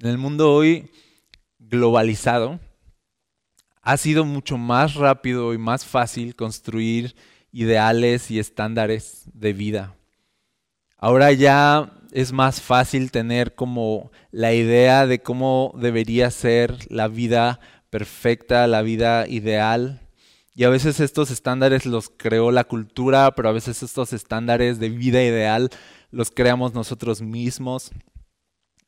En el mundo hoy globalizado, ha sido mucho más rápido y más fácil construir ideales y estándares de vida. Ahora ya es más fácil tener como la idea de cómo debería ser la vida perfecta, la vida ideal. Y a veces estos estándares los creó la cultura, pero a veces estos estándares de vida ideal los creamos nosotros mismos.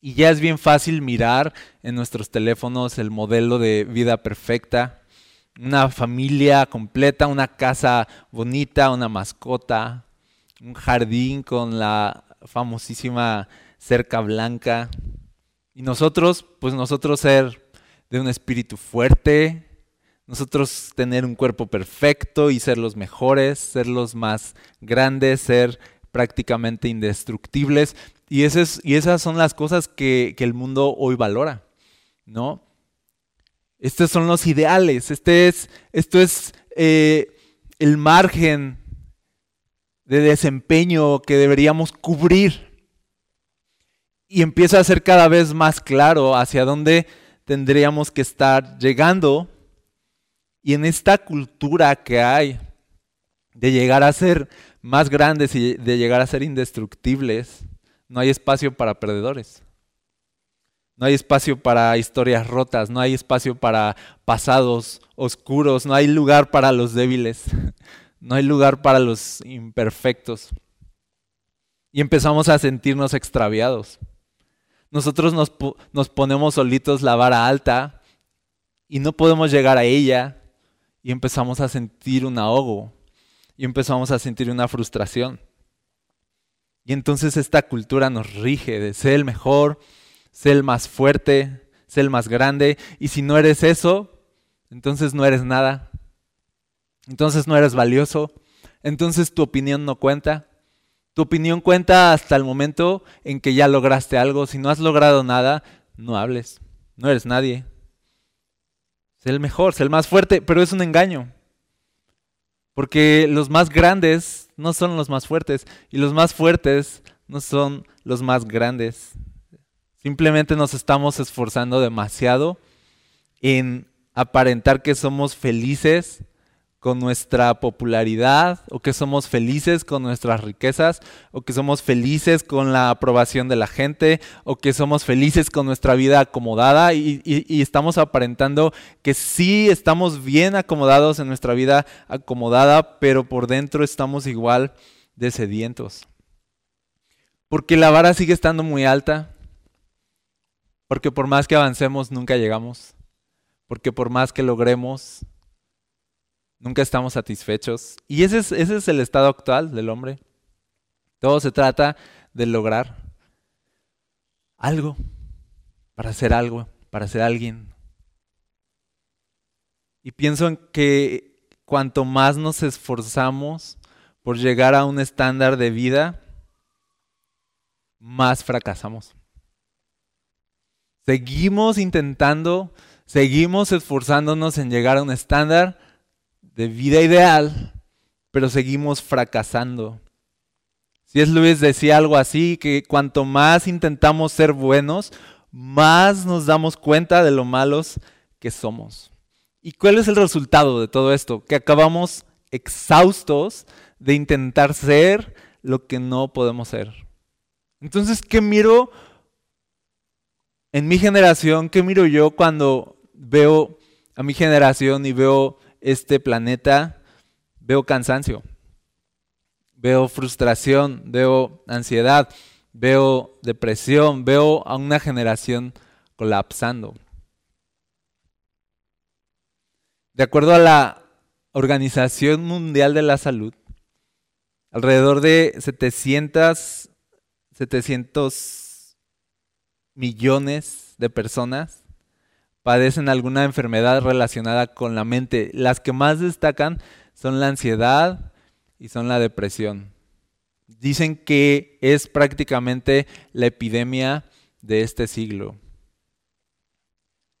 Y ya es bien fácil mirar en nuestros teléfonos el modelo de vida perfecta, una familia completa, una casa bonita, una mascota, un jardín con la famosísima cerca blanca. Y nosotros, pues nosotros ser de un espíritu fuerte, nosotros tener un cuerpo perfecto y ser los mejores, ser los más grandes, ser prácticamente indestructibles. Y, esas son las cosas que, el mundo hoy valora, ¿no? Estos son los ideales, este es, esto es eh, el margen de desempeño que deberíamos cubrir. Y empieza a ser cada vez más claro hacia dónde tendríamos que estar llegando. Y en esta cultura que hay de llegar a ser más grandes y de llegar a ser indestructibles, no hay espacio para perdedores. No hay espacio para historias rotas, no hay espacio para pasados oscuros, no hay lugar para los débiles. No hay lugar para los imperfectos. Y empezamos a sentirnos extraviados. Nosotros nos, ponemos solitos la vara alta y no podemos llegar a ella y empezamos a sentir un ahogo y empezamos a sentir una frustración. Y entonces esta cultura nos rige de ser el mejor, ser el más fuerte, ser el más grande. Y si no eres eso, entonces no eres nada entonces no eres valioso, entonces tu opinión no cuenta. Tu opinión cuenta hasta el momento en que ya lograste algo. Si no has logrado nada, no hables. No eres nadie. Sé el mejor, sé el más fuerte, pero es un engaño. Porque los más grandes no son los más fuertes y los más fuertes no son los más grandes. Simplemente nos estamos esforzando demasiado en aparentar que somos felices con nuestra popularidad o que somos felices con nuestras riquezas o que somos felices con la aprobación de la gente o que somos felices con nuestra vida acomodada. Y, estamos aparentando que sí estamos bien acomodados en nuestra vida acomodada, pero por dentro estamos igual de sedientos. Porque la vara sigue estando muy alta, porque por más que avancemos nunca llegamos, porque por más que logremos Nunca estamos satisfechos. Y ese es, ese es el estado actual del hombre. Todo se trata de lograr algo, para hacer algo, para ser alguien. Y pienso en que cuanto más nos esforzamos por llegar a un estándar de vida, más fracasamos. Seguimos intentando, seguimos esforzándonos en llegar a un estándar, de vida ideal, pero seguimos fracasando. Si es Luis decía algo así, que cuanto más intentamos ser buenos, más nos damos cuenta de lo malos que somos. ¿Y cuál es el resultado de todo esto? Que acabamos exhaustos de intentar ser lo que no podemos ser. Entonces, ¿qué miro en mi generación? ¿Qué miro yo cuando veo a mi generación y veo este planeta, veo cansancio, veo frustración, veo ansiedad, veo depresión, veo a una generación colapsando. De acuerdo a la Organización Mundial de la Salud, alrededor de 700, 700 millones de personas padecen alguna enfermedad relacionada con la mente. Las que más destacan son la ansiedad y son la depresión. Dicen que es prácticamente la epidemia de este siglo.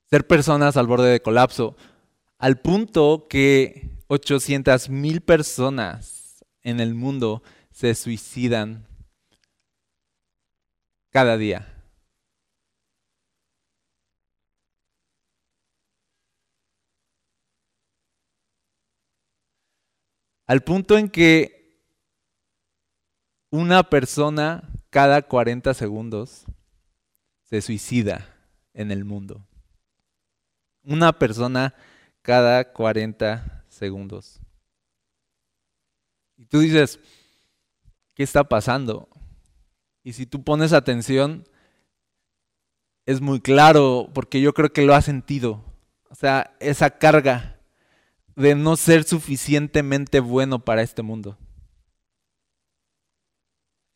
Ser personas al borde de colapso, al punto que 800 mil personas en el mundo se suicidan cada día. Al punto en que una persona cada 40 segundos se suicida en el mundo. Una persona cada 40 segundos. Y tú dices, ¿qué está pasando? Y si tú pones atención, es muy claro, porque yo creo que lo has sentido. O sea, esa carga de no ser suficientemente bueno para este mundo.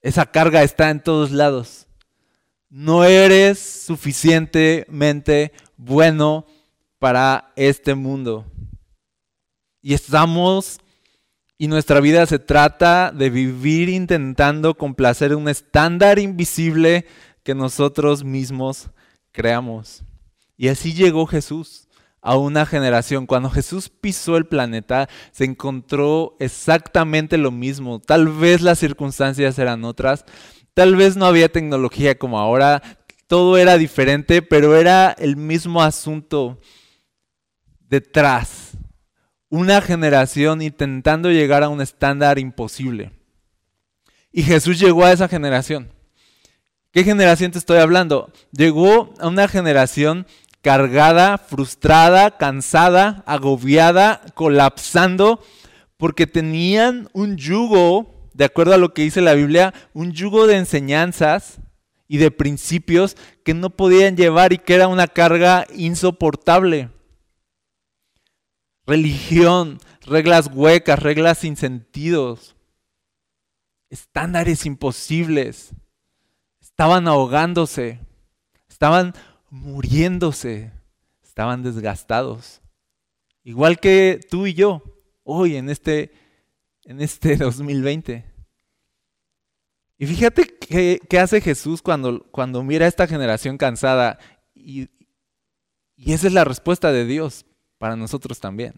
Esa carga está en todos lados. No eres suficientemente bueno para este mundo. Y estamos, y nuestra vida se trata de vivir intentando complacer un estándar invisible que nosotros mismos creamos. Y así llegó Jesús a una generación. Cuando Jesús pisó el planeta, se encontró exactamente lo mismo. Tal vez las circunstancias eran otras, tal vez no había tecnología como ahora, todo era diferente, pero era el mismo asunto detrás. Una generación intentando llegar a un estándar imposible. Y Jesús llegó a esa generación. ¿Qué generación te estoy hablando? Llegó a una generación cargada, frustrada, cansada, agobiada, colapsando, porque tenían un yugo, de acuerdo a lo que dice la Biblia, un yugo de enseñanzas y de principios que no podían llevar y que era una carga insoportable. Religión, reglas huecas, reglas sin sentidos, estándares imposibles. Estaban ahogándose, estaban muriéndose, estaban desgastados. Igual que tú y yo, hoy en este, en este 2020. Y fíjate qué, hace Jesús cuando, cuando mira a esta generación cansada. Y, y esa es la respuesta de Dios para nosotros también.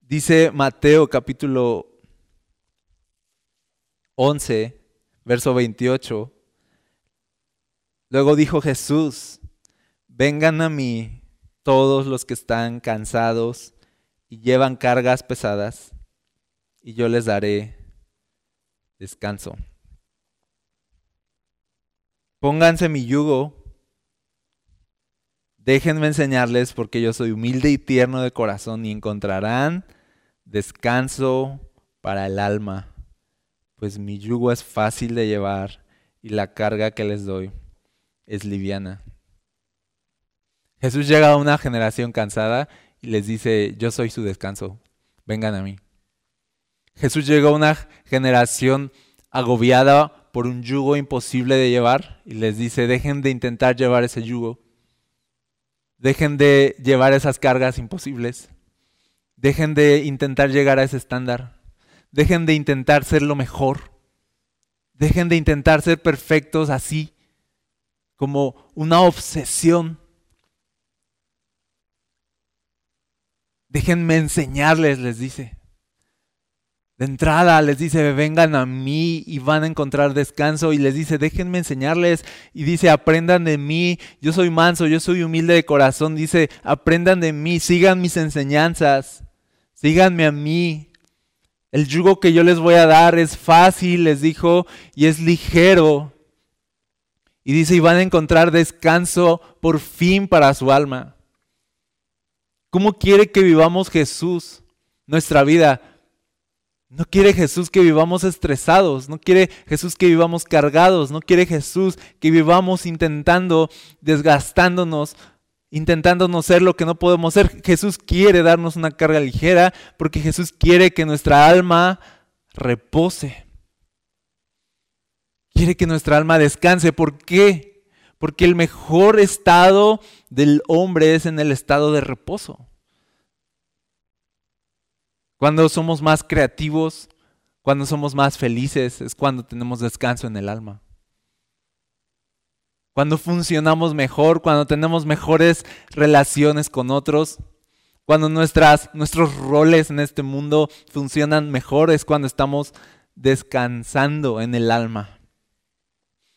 Dice Mateo capítulo 11, verso 28. Luego dijo Jesús, vengan a mí todos los que están cansados y llevan cargas pesadas, y yo les daré descanso. Pónganse mi yugo, déjenme enseñarles porque yo soy humilde y tierno de corazón y encontrarán descanso para el alma, pues mi yugo es fácil de llevar y la carga que les doy es liviana. Jesús llega a una generación cansada y les dice, yo soy su descanso, vengan a mí. Jesús llegó a una generación agobiada por un yugo imposible de llevar y les dice, dejen de intentar llevar ese yugo, dejen de llevar esas cargas imposibles, dejen de intentar llegar a ese estándar, dejen de intentar ser lo mejor, dejen de intentar ser perfectos así como una obsesión. Déjenme enseñarles, les dice. De entrada les dice, vengan a mí y van a encontrar descanso. Y les dice, déjenme enseñarles. Y dice, aprendan de mí. Yo soy manso, yo soy humilde de corazón. Dice, aprendan de mí, sigan mis enseñanzas. Síganme a mí. El yugo que yo les voy a dar es fácil, les dijo, y es ligero. Y dice, y van a encontrar descanso por fin para su alma. ¿Cómo quiere que vivamos Jesús nuestra vida? No quiere Jesús que vivamos estresados, no quiere Jesús que vivamos cargados, no quiere Jesús que vivamos intentando, desgastándonos, intentándonos ser lo que no podemos ser. Jesús quiere darnos una carga ligera porque Jesús quiere que nuestra alma repose. Quiere que nuestra alma descanse. ¿Por qué? Porque el mejor estado del hombre es en el estado de reposo. Cuando somos más creativos, cuando somos más felices, es cuando tenemos descanso en el alma. Cuando funcionamos mejor, cuando tenemos mejores relaciones con otros, cuando nuestras, nuestros roles en este mundo funcionan mejor, es cuando estamos descansando en el alma.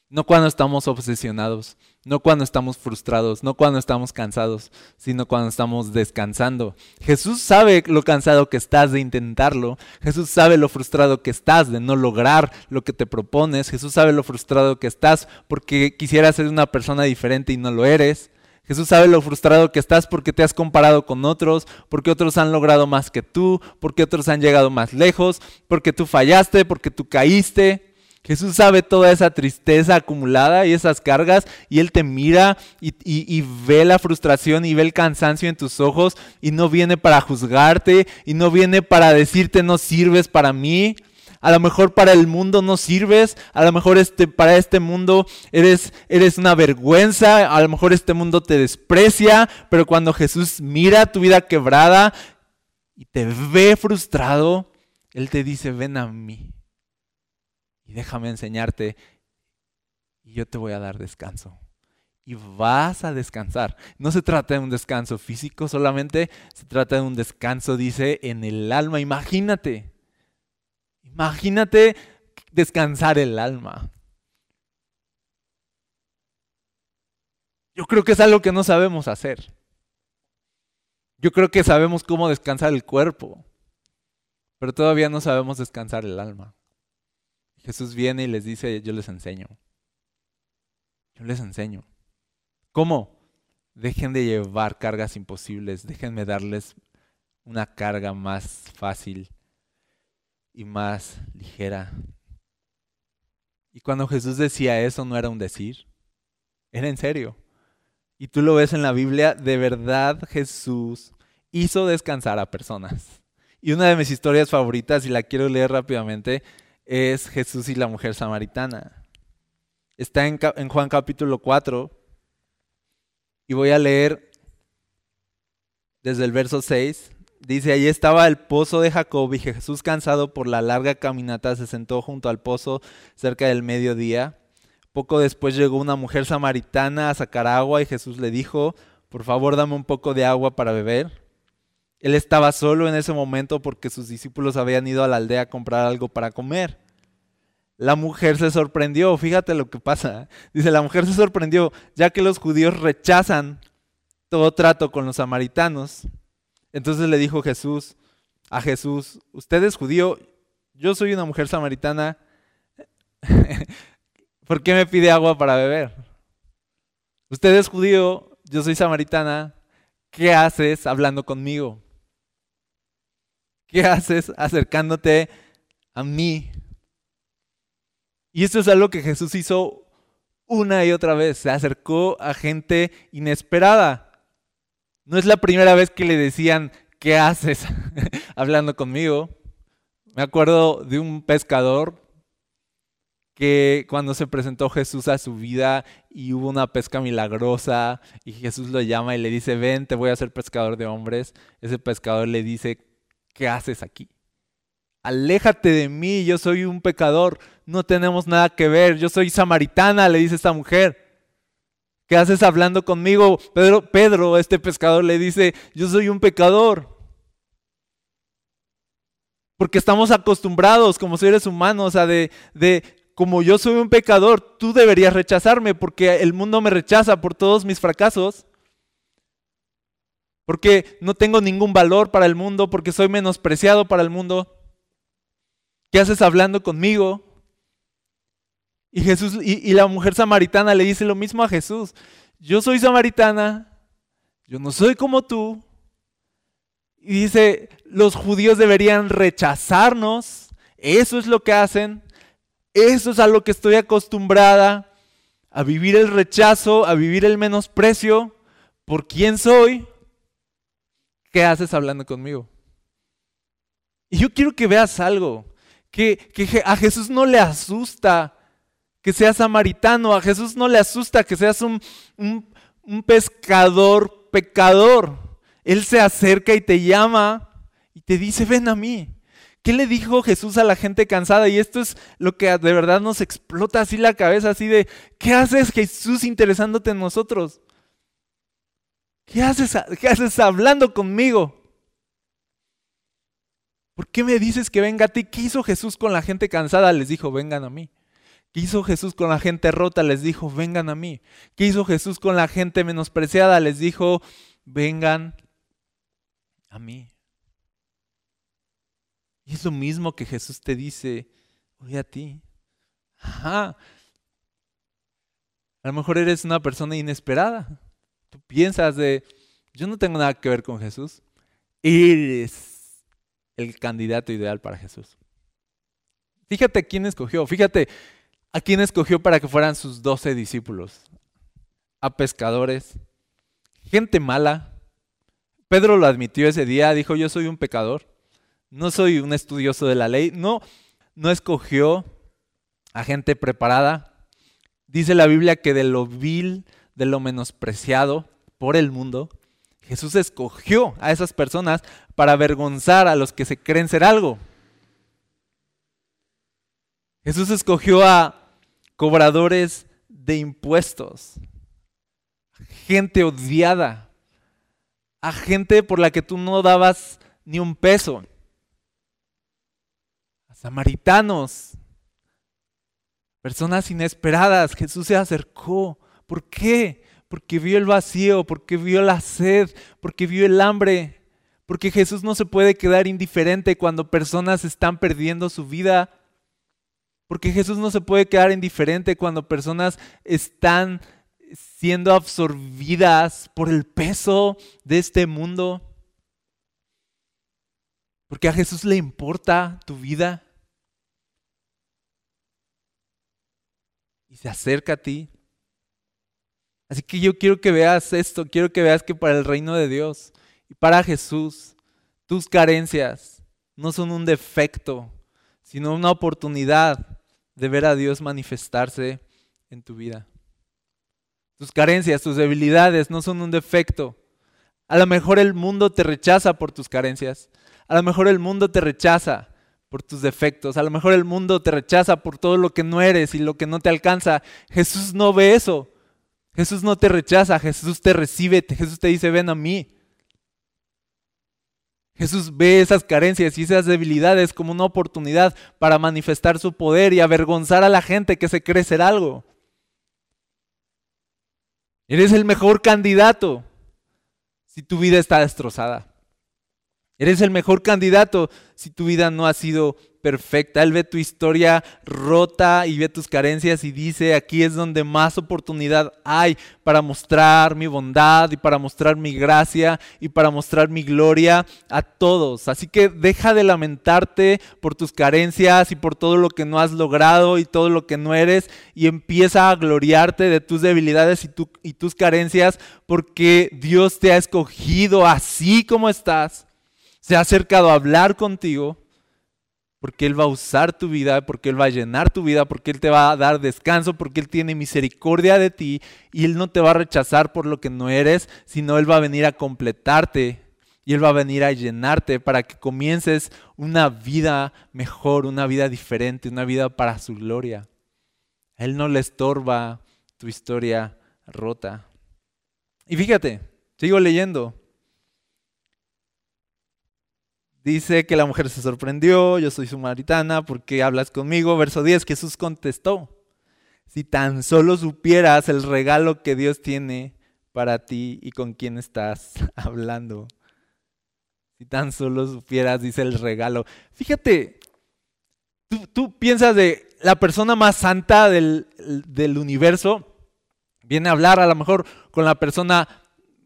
No cuando estamos obsesionados, no cuando estamos frustrados, no cuando estamos cansados, sino cuando estamos descansando. Jesús sabe lo cansado que estás de intentarlo. Jesús sabe lo frustrado que estás de no lograr lo que te propones. Jesús sabe lo frustrado que estás porque quisieras ser una persona diferente y no lo eres. Jesús sabe lo frustrado que estás porque te has comparado con otros, porque otros han logrado más que tú, porque otros han llegado más lejos, porque tú fallaste, porque tú caíste. Jesús sabe toda esa tristeza acumulada y esas cargas y Él te mira y, ve la frustración y ve el cansancio en tus ojos y no viene para juzgarte y no viene para decirte no sirves para mí. A lo mejor para el mundo no sirves, a lo mejor este, para este mundo eres, eres una vergüenza, a lo mejor este mundo te desprecia, pero cuando Jesús mira tu vida quebrada y te ve frustrado, Él te dice, ven a mí y déjame enseñarte y yo te voy a dar descanso. Y vas a descansar. No se trata de un descanso físico solamente, se trata de un descanso, dice, en el alma. Imagínate, imagínate descansar el alma. Yo creo que es algo que no sabemos hacer. Yo creo que sabemos cómo descansar el cuerpo, pero todavía no sabemos descansar el alma. Jesús viene y les dice, yo les enseño. Yo les enseño. ¿Cómo? Dejen de llevar cargas imposibles, déjenme darles una carga más fácil y más ligera. Y cuando Jesús decía eso no era un decir, era en serio. Y tú lo ves en la Biblia, de verdad Jesús hizo descansar a personas. Y una de mis historias favoritas, y la quiero leer rápidamente, es Jesús y la mujer samaritana. Está en, Juan capítulo 4 y voy a leer desde el verso 6. Dice, allí estaba el pozo de Jacob y Jesús cansado por la larga caminata se sentó junto al pozo cerca del mediodía. Poco después llegó una mujer samaritana a sacar agua y Jesús le dijo, por favor dame un poco de agua para beber. Él estaba solo en ese momento porque sus discípulos habían ido a la aldea a comprar algo para comer. La mujer se sorprendió, fíjate lo que pasa. Dice, la mujer se sorprendió ya que los judíos rechazan todo trato con los samaritanos. Entonces le dijo Jesús a Jesús, usted es judío, yo soy una mujer samaritana, ¿por qué me pide agua para beber? Usted es judío, yo soy samaritana, ¿qué haces hablando conmigo? ¿Qué haces acercándote a mí? Y esto es algo que Jesús hizo una y otra vez. Se acercó a gente inesperada. No es la primera vez que le decían, ¿qué haces hablando conmigo? Me acuerdo de un pescador que cuando se presentó Jesús a su vida y hubo una pesca milagrosa y Jesús lo llama y le dice, ven, te voy a hacer pescador de hombres, ese pescador le dice, ¿qué haces aquí? Aléjate de mí, yo soy un pecador, no tenemos nada que ver, yo soy samaritana, le dice esta mujer. ¿Qué haces hablando conmigo? Pedro, Pedro, este pescador, le dice, yo soy un pecador. Porque estamos acostumbrados como seres humanos a de, de, como yo soy un pecador, tú deberías rechazarme porque el mundo me rechaza por todos mis fracasos porque no tengo ningún valor para el mundo, porque soy menospreciado para el mundo. ¿Qué haces hablando conmigo? Y Jesús y, la mujer samaritana le dice lo mismo a Jesús. Yo soy samaritana, yo no soy como tú. Y dice, los judíos deberían rechazarnos. Eso es lo que hacen. Eso es a lo que estoy acostumbrada. A vivir el rechazo, a vivir el menosprecio por quién soy. ¿Qué haces hablando conmigo? Y yo quiero que veas algo, que, a Jesús no le asusta que seas samaritano, a Jesús no le asusta que seas un, un pescador pecador. Él se acerca y te llama y te dice, ven a mí. ¿Qué le dijo Jesús a la gente cansada? Y esto es lo que de verdad nos explota así la cabeza, así de, ¿qué haces Jesús interesándote en nosotros? ¿Qué haces, ¿Qué haces hablando conmigo? ¿Por qué me dices que venga a ti? ¿Qué hizo Jesús con la gente cansada? Les dijo, vengan a mí. ¿Qué hizo Jesús con la gente rota? Les dijo, vengan a mí. ¿Qué hizo Jesús con la gente menospreciada? Les dijo, vengan a mí. Y es lo mismo que Jesús te dice hoy a ti. Ajá. A lo mejor eres una persona inesperada. Tú piensas de, yo no tengo nada que ver con Jesús. Eres el candidato ideal para Jesús. Fíjate quién escogió. Fíjate ¿A quién escogió para que fueran sus doce discípulos? A pescadores, gente mala. Pedro lo admitió ese día, dijo, yo soy un pecador, no soy un estudioso de la ley. No, no escogió a gente preparada. Dice la Biblia que de lo vil, de lo menospreciado por el mundo, Jesús escogió a esas personas para avergonzar a los que se creen ser algo. Jesús escogió a cobradores de impuestos, gente odiada, a gente por la que tú no dabas ni un peso, a samaritanos, personas inesperadas. Jesús se acercó. ¿Por qué? Porque vio el vacío, porque vio la sed, porque vio el hambre. Porque Jesús no se puede quedar indiferente cuando personas están perdiendo su vida. Porque Jesús no se puede quedar indiferente cuando personas están siendo absorbidas por el peso de este mundo. Porque a Jesús le importa tu vida. Y se acerca a ti. Así que yo quiero que veas esto, quiero que veas que para el reino de Dios y para Jesús, tus carencias no son un defecto, sino una oportunidad de ver a Dios manifestarse en tu vida. Tus carencias, tus debilidades no son un defecto. A lo mejor el mundo te rechaza por tus carencias. A lo mejor el mundo te rechaza por tus defectos. A lo mejor el mundo te rechaza por todo lo que no eres y lo que no te alcanza. Jesús no ve eso. Jesús no te rechaza, Jesús te recibe, Jesús te dice, ven a mí. Jesús ve esas carencias y esas debilidades como una oportunidad para manifestar su poder y avergonzar a la gente que se cree ser algo. Eres el mejor candidato si tu vida está destrozada. Eres el mejor candidato si tu vida no ha sido perfecta. Él ve tu historia rota y ve tus carencias y dice, aquí es donde más oportunidad hay para mostrar mi bondad y para mostrar mi gracia y para mostrar mi gloria a todos. Así que deja de lamentarte por tus carencias y por todo lo que no has logrado y todo lo que no eres y empieza a gloriarte de tus debilidades y, y tus carencias porque Dios te ha escogido así como estás. Se ha acercado a hablar contigo porque Él va a usar tu vida, porque Él va a llenar tu vida, porque Él te va a dar descanso, porque Él tiene misericordia de ti y Él no te va a rechazar por lo que no eres, sino Él va a venir a completarte y Él va a venir a llenarte para que comiences una vida mejor, una vida diferente, una vida para su gloria. Él no le estorba tu historia rota. Y fíjate, sigo leyendo. Dice que la mujer se sorprendió, yo soy samaritana, ¿por qué hablas conmigo? Verso 10, Jesús contestó, si tan solo supieras el regalo que Dios tiene para ti y con quién estás hablando. Si tan solo supieras, dice el regalo. Fíjate, tú, piensas de la persona más santa del, del universo, viene a hablar a lo mejor con la persona,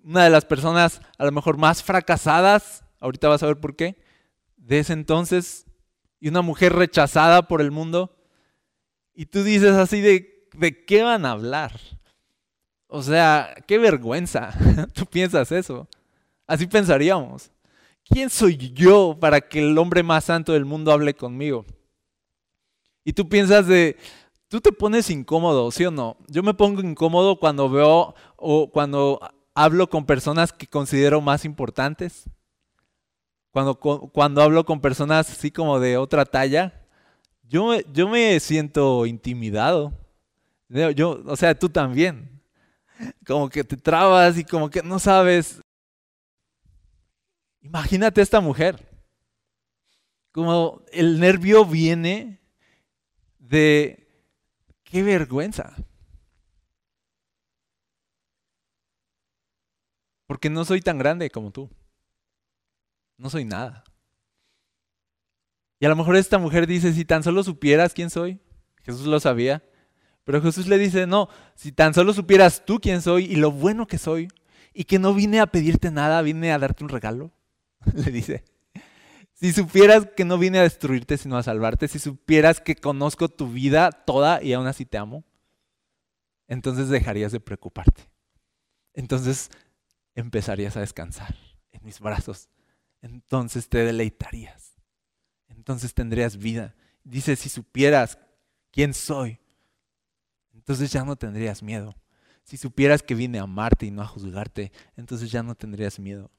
una de las personas a lo mejor más fracasadas, ahorita vas a ver por qué, de ese entonces y una mujer rechazada por el mundo. Y tú dices así de, ¿de qué van a hablar? O sea, qué vergüenza. tú piensas eso. Así pensaríamos. ¿Quién soy yo para que el hombre más santo del mundo hable conmigo? Y tú piensas de, tú te pones incómodo, ¿sí o no? Yo me pongo incómodo cuando veo o cuando hablo con personas que considero más importantes. Cuando, cuando hablo con personas así como de otra talla, yo, yo me siento intimidado. Yo, o sea, tú también. Como que te trabas y como que no sabes. Imagínate esta mujer. Como el nervio viene de qué vergüenza. Porque no soy tan grande como tú. No soy nada. Y a lo mejor esta mujer dice, si tan solo supieras quién soy, Jesús lo sabía. Pero Jesús le dice, no, si tan solo supieras tú quién soy y lo bueno que soy, y que no vine a pedirte nada, vine a darte un regalo, le dice. Si supieras que no vine a destruirte, sino a salvarte, si supieras que conozco tu vida toda y aún así te amo, entonces dejarías de preocuparte. Entonces empezarías a descansar en mis brazos. Entonces te deleitarías. Entonces tendrías vida. Dice, si supieras quién soy, entonces ya no tendrías miedo. Si supieras que vine a amarte y no a juzgarte, entonces ya no tendrías miedo.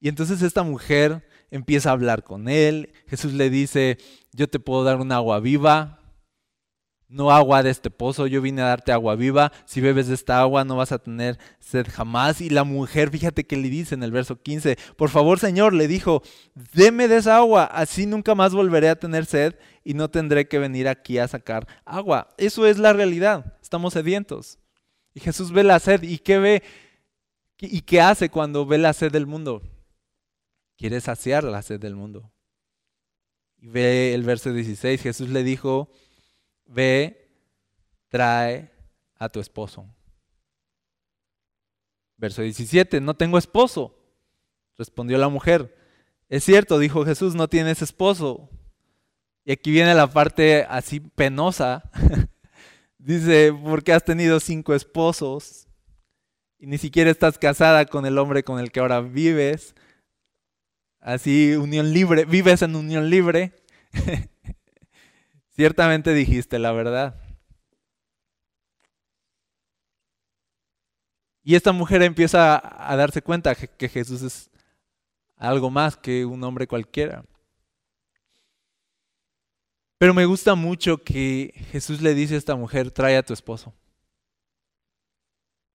Y entonces esta mujer empieza a hablar con él. Jesús le dice, yo te puedo dar un agua viva, no agua de este pozo, yo vine a darte agua viva, si bebes de esta agua no vas a tener sed jamás. Y la mujer, fíjate que le dice en el verso 15, por favor Señor, le dijo, deme de esa agua, así nunca más volveré a tener sed y no tendré que venir aquí a sacar agua. Eso es la realidad, estamos sedientos. Y Jesús ve la sed y ¿qué ve? ¿Y qué hace cuando ve la sed del mundo? Quiere saciar la sed del mundo. Y ve el verso 16, Jesús le dijo, ve, trae a tu esposo. Verso 17, no tengo esposo. Respondió la mujer, es cierto, dijo Jesús, no tienes esposo. Y aquí viene la parte así penosa. Dice, porque has tenido cinco esposos y ni siquiera estás casada con el hombre con el que ahora vives. Así, unión libre, vives en unión libre. Ciertamente dijiste la verdad. Y esta mujer empieza a darse cuenta que Jesús es algo más que un hombre cualquiera. Pero me gusta mucho que Jesús le dice a esta mujer, trae a tu esposo.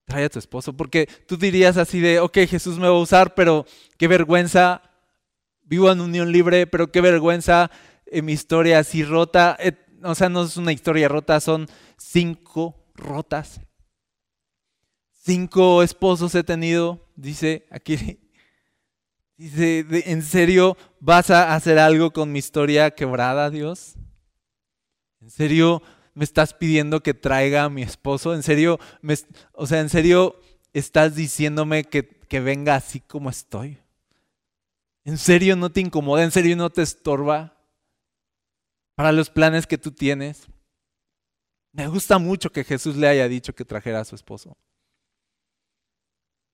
Trae a tu esposo. Porque tú dirías así de, ok, Jesús me va a usar, pero qué vergüenza. Vivo en unión libre, pero qué vergüenza en mi historia así rota. Eh, o sea, no es una historia rota, son cinco rotas. Cinco esposos he tenido, dice aquí. Dice, ¿en serio vas a hacer algo con mi historia quebrada, Dios? ¿En serio me estás pidiendo que traiga a mi esposo? ¿En serio, o sea, en serio estás diciéndome que, que venga así como estoy? ¿En serio no te incomoda? ¿En serio no te estorba para los planes que tú tienes? Me gusta mucho que Jesús le haya dicho que trajera a su esposo.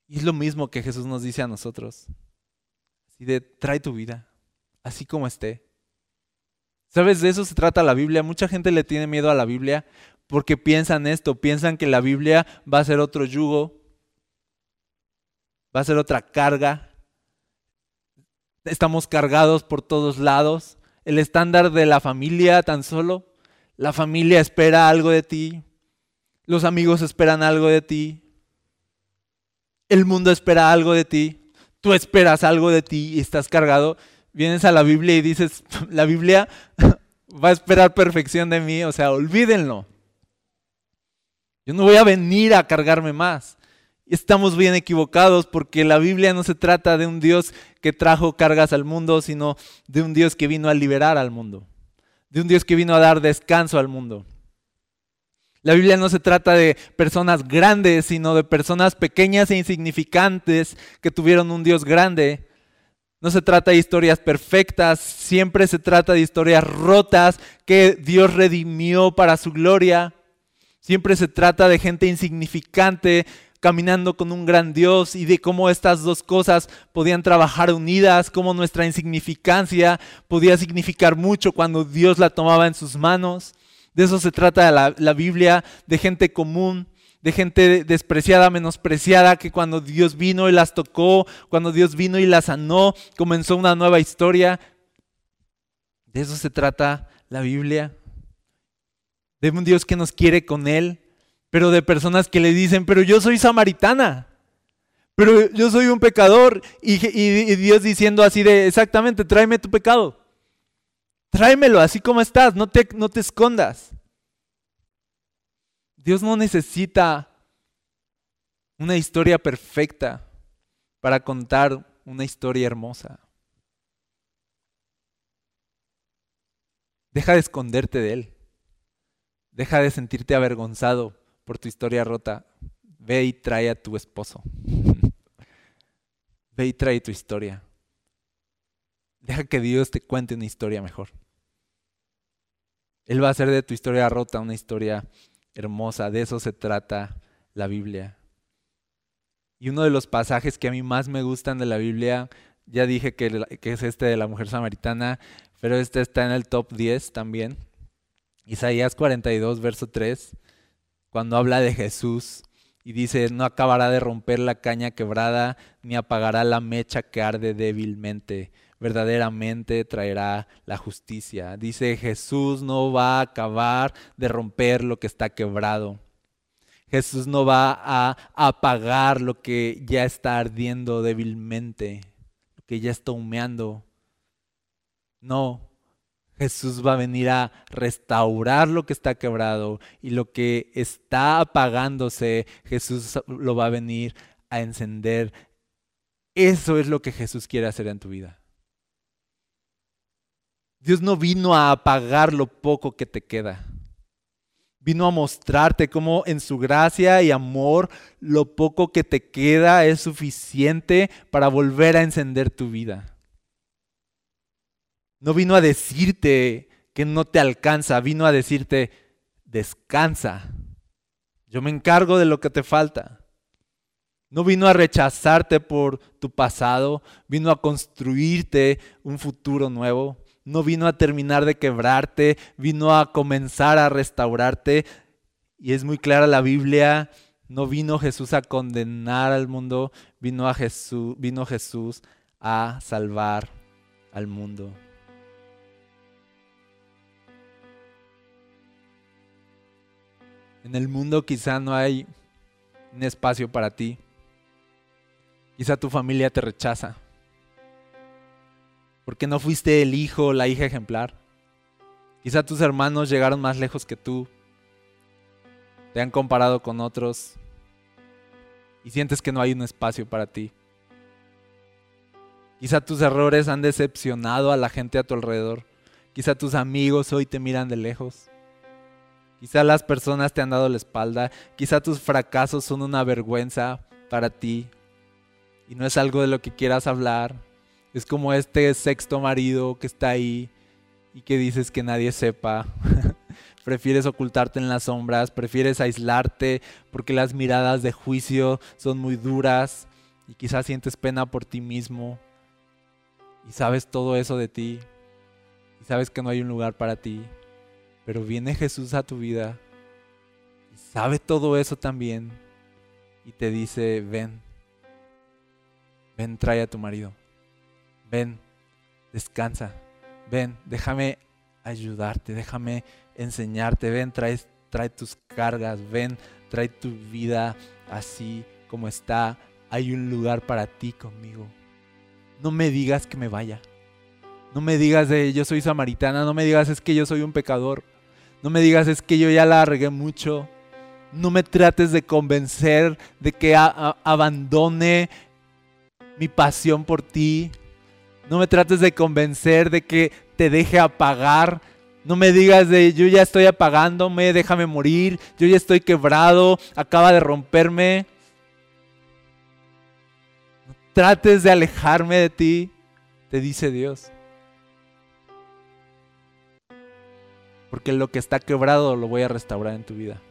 Y es lo mismo que Jesús nos dice a nosotros. Trae tu vida, así como esté. ¿Sabes? De eso se trata la Biblia. Mucha gente le tiene miedo a la Biblia porque piensan esto, piensan que la Biblia va a ser otro yugo, va a ser otra carga. Estamos cargados por todos lados. El estándar de la familia tan solo. La familia espera algo de ti. Los amigos esperan algo de ti. El mundo espera algo de ti. Tú esperas algo de ti y estás cargado vienes a la Biblia y dices, la Biblia va a esperar perfección de mí, o sea, olvídenlo. Yo no voy a venir a cargarme más. Estamos bien equivocados porque la Biblia no se trata de un Dios que trajo cargas al mundo, sino de un Dios que vino a liberar al mundo, de un Dios que vino a dar descanso al mundo. La Biblia no se trata de personas grandes, sino de personas pequeñas e insignificantes que tuvieron un Dios grande no se trata de historias perfectas, siempre se trata de historias rotas que Dios redimió para su gloria. Siempre se trata de gente insignificante caminando con un gran Dios y de cómo estas dos cosas podían trabajar unidas, cómo nuestra insignificancia podía significar mucho cuando Dios la tomaba en sus manos. De eso se trata la, la Biblia, de gente común de gente despreciada, menospreciada, que cuando Dios vino y las tocó, cuando Dios vino y las sanó, comenzó una nueva historia. De eso se trata la Biblia. De un Dios que nos quiere con Él, pero de personas que le dicen, pero yo soy samaritana, pero yo soy un pecador. Y, Dios diciendo así de, exactamente, tráeme tu pecado. Tráemelo así como estás, no te, no te escondas. Dios no necesita una historia perfecta para contar una historia hermosa. Deja de esconderte de Él. Deja de sentirte avergonzado por tu historia rota. Ve y trae a tu esposo. Ve y trae tu historia. Deja que Dios te cuente una historia mejor. Él va a hacer de tu historia rota una historia hermosa. De eso se trata la Biblia. Y uno de los pasajes que a mí más me gustan de la Biblia, ya dije que, que es este de la mujer samaritana, pero este está en el top 10 también. Isaías 42, verso 3, cuando habla de Jesús y dice, no acabará de romper la caña quebrada, ni apagará la mecha que arde débilmente, verdaderamente traerá la justicia. Dice, Jesús no va a acabar de romper lo que está quebrado. Jesús no va a apagar lo que ya está ardiendo débilmente, lo que ya está humeando. No, Jesús va a venir a restaurar lo que está quebrado y lo que está apagándose, Jesús lo va a venir a encender. Eso es lo que Jesús quiere hacer en tu vida. Dios no vino a apagar lo poco que te queda. Vino a mostrarte cómo en su gracia y amor lo poco que te queda es suficiente para volver a encender tu vida. No vino a decirte que no te alcanza, vino a decirte, descansa. Yo me encargo de lo que te falta. No vino a rechazarte por tu pasado, vino a construirte un futuro nuevo. No vino a terminar de quebrarte, vino a comenzar a restaurarte. Y es muy clara la Biblia, no vino Jesús a condenar al mundo, vino, a Jesús, vino Jesús a salvar al mundo. En el mundo quizá no hay un espacio para ti. Quizá tu familia te rechaza. Porque no fuiste el hijo o la hija ejemplar. Quizá tus hermanos llegaron más lejos que tú. Te han comparado con otros. Y sientes que no hay un espacio para ti. Quizá tus errores han decepcionado a la gente a tu alrededor. Quizá tus amigos hoy te miran de lejos. Quizá las personas te han dado la espalda, quizá tus fracasos son una vergüenza para ti y no es algo de lo que quieras hablar. Es como este sexto marido que está ahí y que dices que nadie sepa. prefieres ocultarte en las sombras, prefieres aislarte porque las miradas de juicio son muy duras y quizás sientes pena por ti mismo y sabes todo eso de ti y sabes que no hay un lugar para ti. Pero viene Jesús a tu vida y sabe todo eso también y te dice, ven, ven, trae a tu marido, ven, descansa, ven, déjame ayudarte, déjame enseñarte, ven, trae, tus cargas, ven, trae tu vida así como está, hay un lugar para ti conmigo. No me digas que me vaya. No me digas de yo soy samaritana, no me digas es que yo soy un pecador. No me digas es que yo ya la regué mucho. No me trates de convencer de que abandone mi pasión por ti. No me trates de convencer de que te deje apagar. No me digas de yo ya estoy apagándome, déjame morir, yo ya estoy quebrado, acaba de romperme. No trates de alejarme de ti, te dice Dios. Porque lo que está quebrado lo voy a restaurar en tu vida.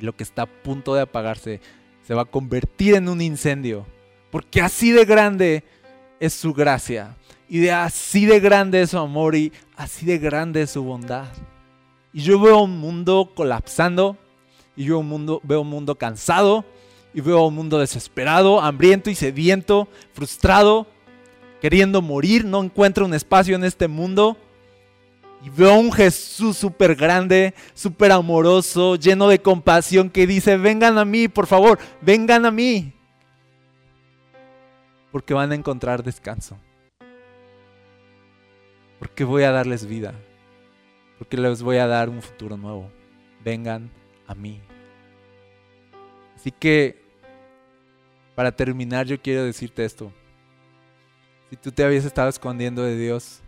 Y lo que está a punto de apagarse se va a convertir en un incendio. Porque así de grande es su gracia. Y de así de grande es su amor y así de grande es su bondad. Y yo veo un mundo colapsando. Y yo un mundo, veo un mundo cansado. Y veo un mundo desesperado, hambriento y sediento, frustrado, queriendo morir. No encuentro un espacio en este mundo. Y veo un Jesús súper grande, súper amoroso, lleno de compasión, que dice, vengan a mí, por favor, vengan a mí. Porque van a encontrar descanso. Porque voy a darles vida. Porque les voy a dar un futuro nuevo. Vengan a mí. Así que, para terminar, yo quiero decirte esto. Si tú te habías estado escondiendo de Dios,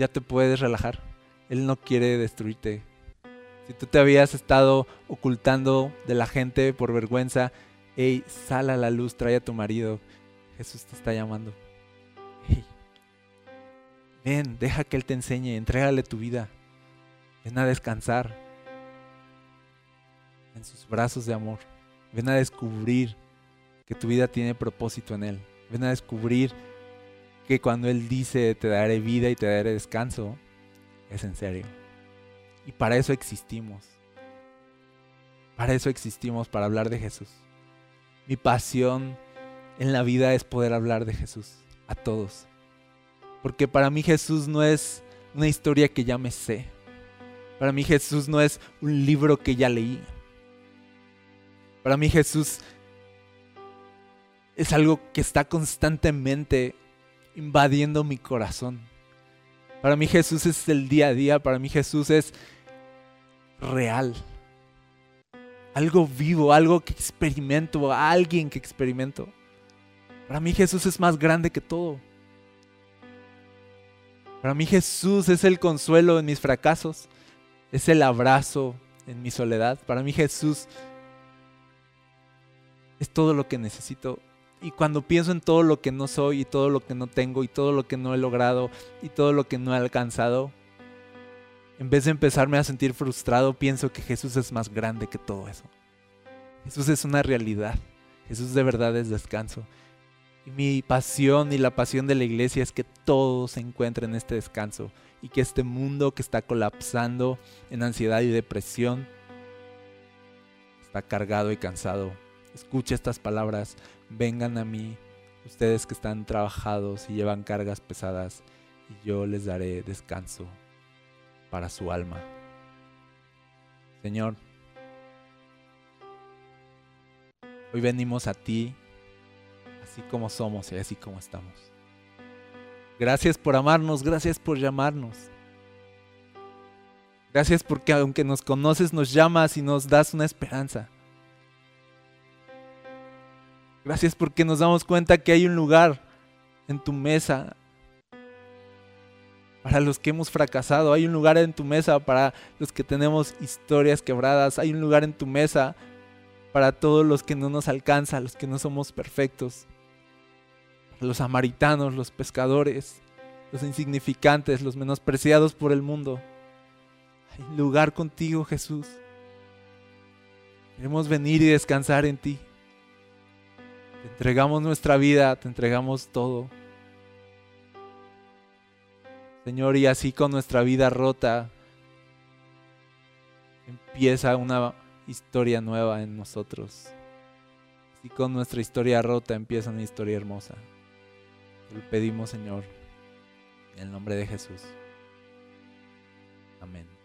ya te puedes relajar. Él no quiere destruirte. Si tú te habías estado ocultando de la gente por vergüenza, hey, sal a la luz, trae a tu marido. Jesús te está llamando. ven, deja que Él te enseñe, entrégale tu vida. Ven a descansar en sus brazos de amor. Ven a descubrir que tu vida tiene propósito en Él. Ven a descubrir que cuando Él dice te daré vida y te daré descanso, es en serio. Y para eso existimos. Para eso existimos, para hablar de Jesús. Mi pasión en la vida es poder hablar de Jesús a todos. Porque para mí Jesús no es una historia que ya me sé. Para mí Jesús no es un libro que ya leí. Para mí Jesús es algo que está constantemente invadiendo mi corazón. Para mí Jesús es el día a día, para mí Jesús es real. Algo vivo, algo que experimento, alguien que experimento. Para mí Jesús es más grande que todo. Para mí Jesús es el consuelo en mis fracasos, es el abrazo en mi soledad. Para mí Jesús es todo lo que necesito y cuando pienso en todo lo que no soy y todo lo que no tengo y todo lo que no he logrado y todo lo que no he alcanzado, en vez de empezarme a sentir frustrado, pienso que Jesús es más grande que todo eso. Jesús es una realidad. Jesús de verdad es descanso. Y mi pasión y la pasión de la iglesia es que todos se encuentren en este descanso y que este mundo que está colapsando en ansiedad y depresión está cargado y cansado. Escuche estas palabras vengan a mí ustedes que están trabajados y llevan cargas pesadas, y yo les daré descanso para su alma. Señor, hoy venimos a ti así como somos y así como estamos. Gracias por amarnos, gracias por llamarnos. Gracias porque aunque nos conoces, nos llamas y nos das una esperanza. Gracias porque nos damos cuenta que hay un lugar en tu mesa para los que hemos fracasado. Hay un lugar en tu mesa para los que tenemos historias quebradas. Hay un lugar en tu mesa para todos los que no nos alcanza, los que no somos perfectos. Los samaritanos, los pescadores, los insignificantes, los menospreciados por el mundo. Hay lugar contigo, Jesús. Queremos venir y descansar en ti. Te entregamos nuestra vida, te entregamos todo. Señor, y así con nuestra vida rota, empieza una historia nueva en nosotros. Así con nuestra historia rota empieza una historia hermosa. Te lo pedimos, Señor, en el nombre de Jesús. Amén.